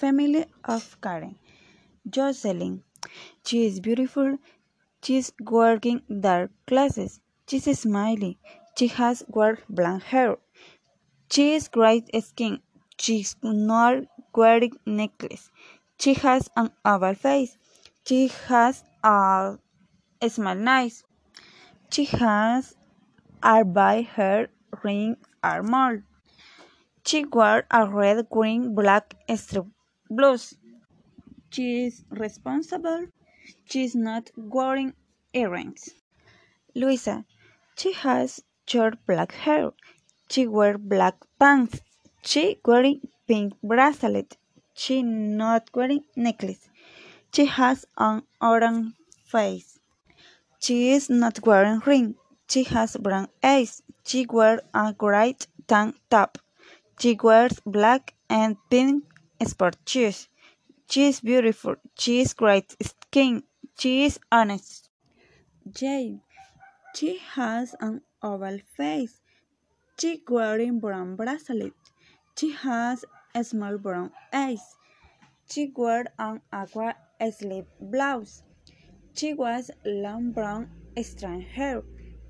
family of Karen. Jocelyn. She is beautiful. She is wearing dark glasses. She is smiling. She has dark blonde hair. She is great skin. She's not wearing necklace. She has an oval face. She has a small nose. She has a by hair ring are mold. She wore a red, green, black strip blouse. She is responsible. She is not wearing earrings. Luisa. She has short black hair. She wears black pants. She wearing pink bracelet. She not wearing necklace. She has an orange face. She is not wearing ring. She has brown eyes. She wears a white tank top. She wears black and pink sport shoes. She is beautiful. She is great skin. She is honest. Jane. She has an oval face. She wearing brown bracelet. She has small brown eyes. She wears an aqua sleeve blouse. She wears long brown strand hair.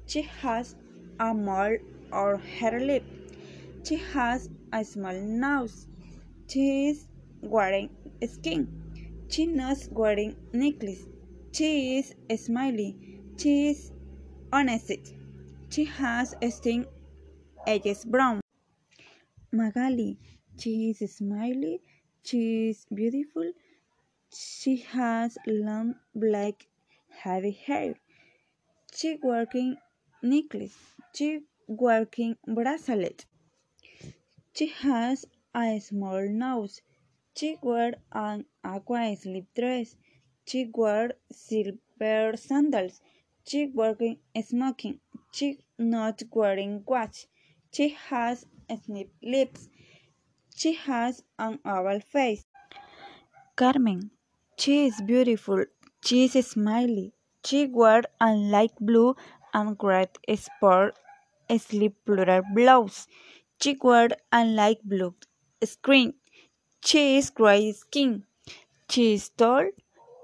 She has a mole on her lip. She has a small nose. She is wearing skin. She not wearing necklace. She is smiling. She is honest. She has skin edges brown. Magali. She is smiley. She is beautiful. She has long black heavy hair. She working necklace. She working bracelet. She has a small nose. She wears an aqua slip dress. She wears silver sandals. She wearing smoking. She not wearing watch. She has snip lips. She has an oval face. Carmen. She is beautiful. She is smiley. She wears a light blue and red sport sleeve plural blouse. She wears a light blue screen. She is gray skin. She is tall.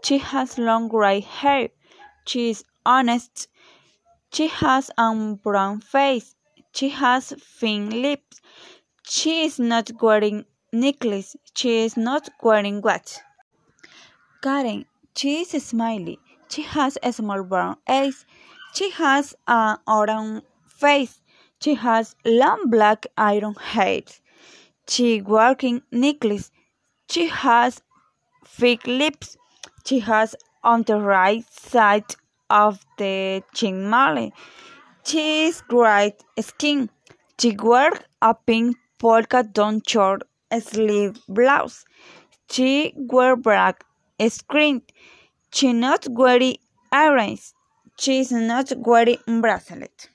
She has long gray hair. She is honest. She has a brown face. She has thin lips. She is not wearing necklace. She is not wearing watch. Karen. She is smiley. She has a small brown eyes. She has an orange face. She has long black iron hair. She working necklace. She has thick lips. She has on the right side of the chin mole. She is great skin. She wears a pink polka dot short sleeve blouse. She wears black screen. She not wearing earrings. She is not wearing bracelet.